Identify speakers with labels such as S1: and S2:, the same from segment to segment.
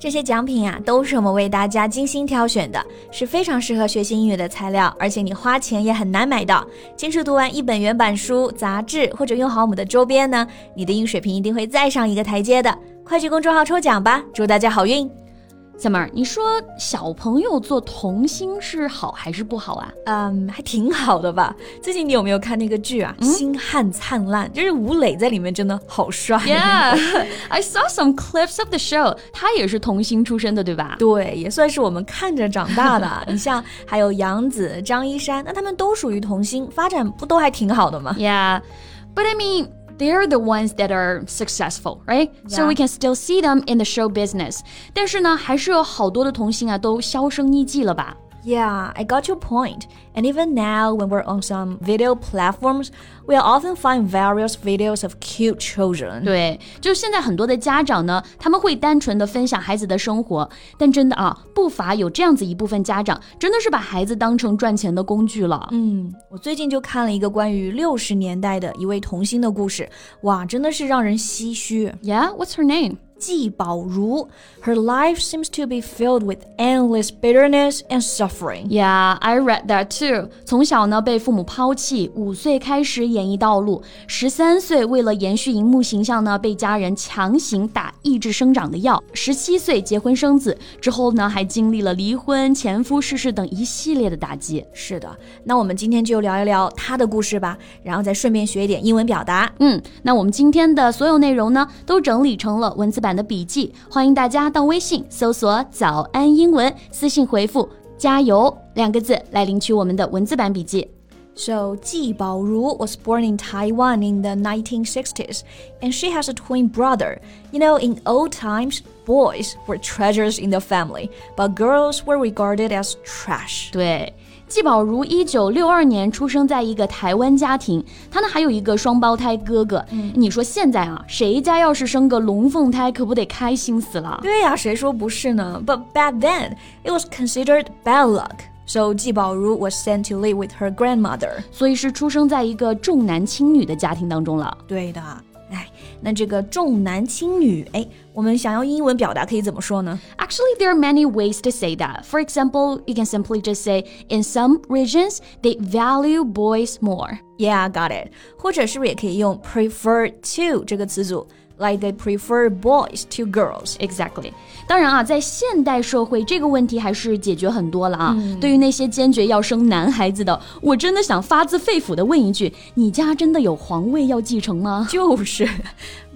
S1: 这些奖品啊，都是我们为大家精心挑选的，是非常适合学习英语的材料，而且你花钱也很难买到。坚持读完一本原版书、杂志，或者用好我们的周边呢，你的英语水平一定会再上一个台阶的。快去公众号抽奖吧，祝大家好运！
S2: 小妹儿，你说小朋友做童星是好还是不好啊？
S1: 嗯，还挺好的吧。最近你有没有看那个剧啊？星汉灿烂，就是吴磊在里面真的好帅。
S2: Yeah, I saw some clips of the show。他也是童星出身的，对吧？
S1: 对，也算是我们看着长大的。你像还有杨紫、张一山，那他们都属于童星，发展不都还挺好的吗
S2: ？Yeah, but I mean. they're the ones that are successful, right? Yeah. So we can still see them in the show business. 但是呢，还是有好多的童星啊，都销声匿迹了吧
S1: ？yeah, I got your point. And even now, when we're on some video platforms, we'll often find various videos of cute children.
S2: 对，就现在很多的家长呢，他们会单纯的分享孩子的生活，但真的啊，不乏有这样子一部分家长，真的是把孩子当成赚钱的工具了。
S1: 嗯，我最近就看了一个关于六十年代的一位童星的故事，哇，真的是让人唏嘘。
S2: Yeah, what's her name?
S1: 季宝如. Her life seems to be filled with endless bitterness and suffering.
S2: Yeah, I read that too. 从小呢被父母抛弃，五岁开始演艺道路，十三岁为了延续荧幕形象呢，被家人强行打抑制生长的药。十七岁结婚生子之后呢，还经历了离婚、前夫逝世等一系列的打击。
S1: 是的，那我们今天就聊一聊她的故事吧，然后再顺便学一点英文表达。
S2: 嗯，那我们今天的所有内容呢，都整理成了文字版。版的笔记，欢迎大家到微信搜索“早安英文”，私信回复“加油”两个字来领取我们的文字版笔记。
S1: So, Ji Baoru was born in Taiwan in the 1960s, and she has a twin brother. You know, in old times, boys were treasures in the family, but girls were regarded as trash.
S2: 对。季宝如一九六二年出生在一个台湾家庭，她呢还有一个双胞胎哥哥。嗯，你说现在啊，谁家要是生个龙凤胎，可不得开心死了？
S1: 对呀，谁说不是呢？But back then it was considered bad luck. So 季宝如 was sent to live with her grandmother.
S2: 所以是出生在一个重男轻女的家庭当中了。
S1: 对的。 哎，那这个重男轻女，哎，我们想要英文表达可以怎么说呢？
S2: Actually, there are many ways to say that. For example, you can simply just say, in some regions, they value boys more.
S1: Yeah, got it. 或者是不是也可以用 prefer to 这个词组 ？like they prefer boys to girls.
S2: Exactly. 当然啊，在现代社会，这个问题还是解决很多了啊。嗯、对于那些坚决要生男孩子的，我真的想发自肺腑的问一句：你家真的有皇位要继承吗？
S1: 就是。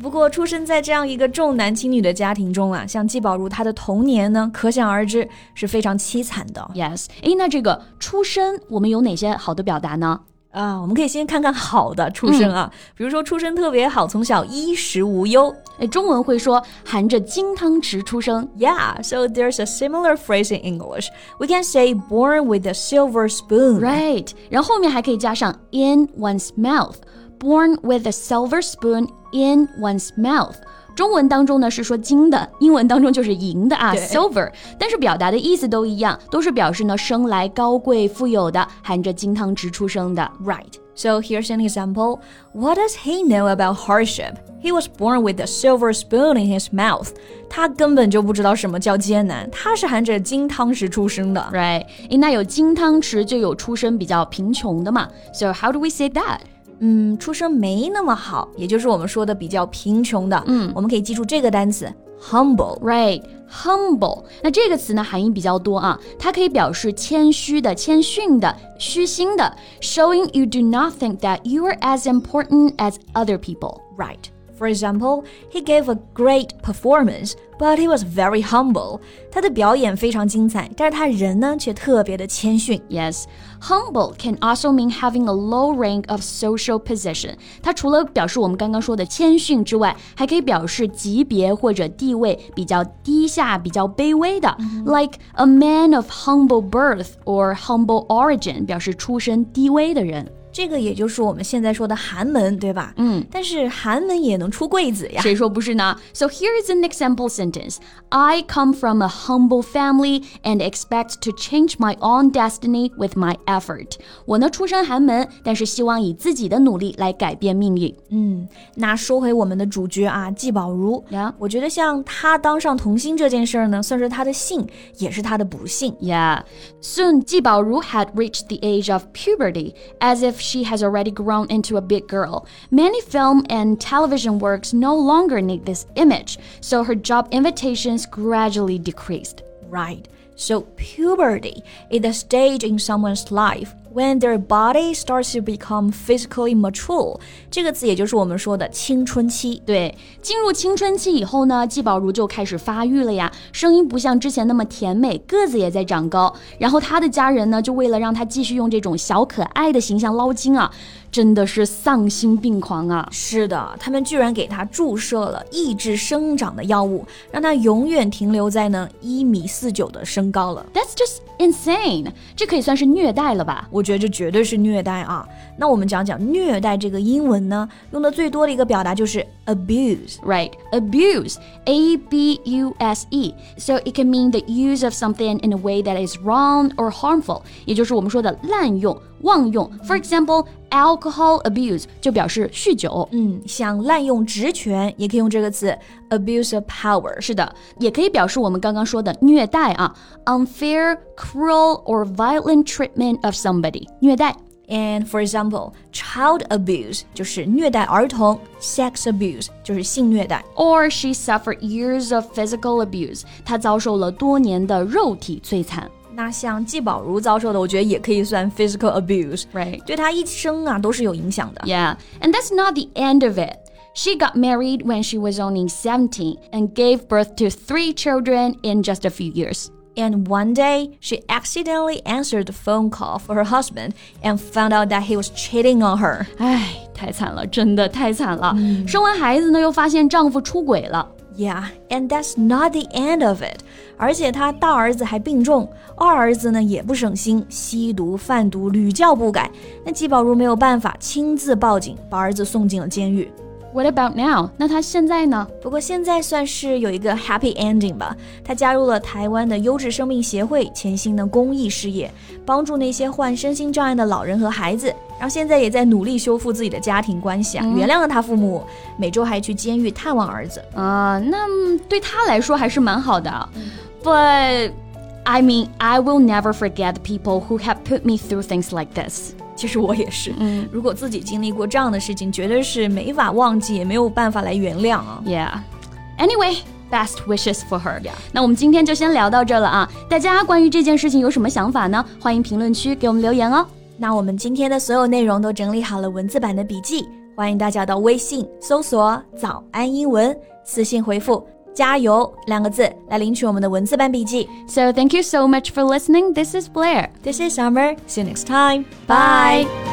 S1: 不过出生在这样一个重男轻女的家庭中啊，像季宝如她的童年呢，可想而知是非常凄惨的。
S2: Yes，哎，那这个出生我们有哪些好的表达呢？
S1: 啊，我们可以先看看好的出身啊，嗯、比如说出身特别好，从小衣食无忧。
S2: 哎，中文会说含着金汤匙出生。
S1: Yeah, so there's a similar phrase in English. We can say born with a silver spoon.
S2: Right，然后后面还可以加上 in one's mouth. Born with a silver spoon in one's mouth. 中文当中呢是说金的，英文当中就是银的啊，silver，但是表达的意思都一样，都是表示呢生来高贵富有的，含着金汤匙出生的，
S1: right。So here's an example. What does he know about hardship? He was born with a silver spoon in his mouth. 他根本就不知道什么叫艰难，他是含着金汤匙出生的，
S2: right？那有金汤匙就有出身比较贫穷的嘛。So how do we say that?
S1: 嗯，出身没那么好，也就是我们说的比较贫穷的。嗯，我们可以记住这个单词
S2: ，humble，right，humble。那这个词呢，含义比较多啊，它可以表示谦虚的、谦逊的、虚心的，showing you do not think that you are as important as other people，right。
S1: For example, he gave a great performance, but he was very humble. 他的表演非常精彩，但是他人呢却特别的谦逊。
S2: Yes, humble can also mean having a low rank of social position. 它除了表示我们刚刚说的谦逊之外，还可以表示级别或者地位比较低下、比较卑微的。Like a man of humble birth or humble origin，表示出身低微的人。
S1: 这个也就是我们现在说的寒门，对吧？
S2: 嗯，
S1: 但是寒门也能出贵子呀。
S2: 谁说不是呢？So here is an example sentence: I come from a humble family and expect to change my own destiny with my effort. 我呢出身寒门，但是希望以自己的努力来改变命运。
S1: 嗯，那说回我们的主角啊，季宝如
S2: 呀，
S1: 我觉得像他当上童星这件事儿呢，算是他的幸，也是他的不幸。
S2: Yeah, soon 季宝如 had reached the age of puberty, as if she has already grown into a big girl. Many film and television works no longer need this image, so her job invitations gradually decreased.
S1: Right. So puberty is a stage in someone's life when their body starts to become physically mature，这个词也就是我们说的青春期。
S2: 对，进入青春期以后呢，季宝如就开始发育了呀，声音不像之前那么甜美，个子也在长高。然后他的家人呢，就为了让他继续用这种小可爱的形象捞金啊，真的是丧心病狂啊！
S1: 是的，他们居然给他注射了抑制生长的药物，让他永远停留在呢一米四九的身高了。
S2: That's just insane，这可以算是虐待了吧？
S1: 我觉得这绝对是虐待啊！那我们讲讲虐待这个英文呢，用的最多的一个表达就是 abuse。
S2: Right, abuse, A B U S E. So it can mean the use of something in a way that is wrong or harmful. 也就是我们说的滥用、 妄用。For example, alcohol abuse 就表示酗酒。
S1: 嗯，像滥用职权也可以用这个词 abuse of power。
S2: 是的，也可以表示我们刚刚说的虐待啊，unfair, cruel or violent treatment of somebody，虐待。
S1: And for example, child abuse 就是虐待儿童，sex abuse 就是性虐待。
S2: Or she suffered years of physical abuse，她遭受了多年的肉体摧残。
S1: 那像季宝如遭受的，我觉得也可以算 physical abuse，
S2: Right.
S1: 对她一生啊都是有影响的。
S2: Yeah, and that's not the end of it. She got married when she was only 17 and gave birth to three children in just a few years.
S1: And one day, she accidentally answered the phone call for her husband and found out that he was cheating on her.
S2: 唉，太惨了，真的太惨了。生完孩子呢，又发现丈夫出轨了。
S1: Yeah, and that's not the end of it. 而且他大儿子还病重，二儿子呢也不省心，吸毒贩毒屡教不改。那季宝如没有办法，亲自报警，把儿子送进了监狱。
S2: What about now？那他现在呢？
S1: 不过现在算是有一个 happy ending 吧。他加入了台湾的优质生命协会，潜心的公益事业，帮助那些患身心障碍的老人和孩子。然后现在也在努力修复自己的家庭关系啊，原谅了他父母，每周还去监狱探望儿子。
S2: 啊、那嗯对他来说还是蛮好的。But I mean, I will never forget people who have put me through things like this.
S1: 其实我也是，嗯，如果自己经历过这样的事情，绝对是没法忘记，也没有办法来原谅啊。
S2: Yeah. Anyway, best wishes for her.
S1: Yeah.
S2: 那我们今天就先聊到这了啊！大家关于这件事情有什么想法呢？欢迎评论区给我们留言哦。
S1: 那我们今天的所有内容都整理好了文字版的笔记，欢迎大家到微信搜索“早安英文”，私信回复“加油”两个字来领取我们的文字版笔记。
S2: So thank you so much for listening. This is Blair.
S1: This is Summer. See you next time.
S2: Bye.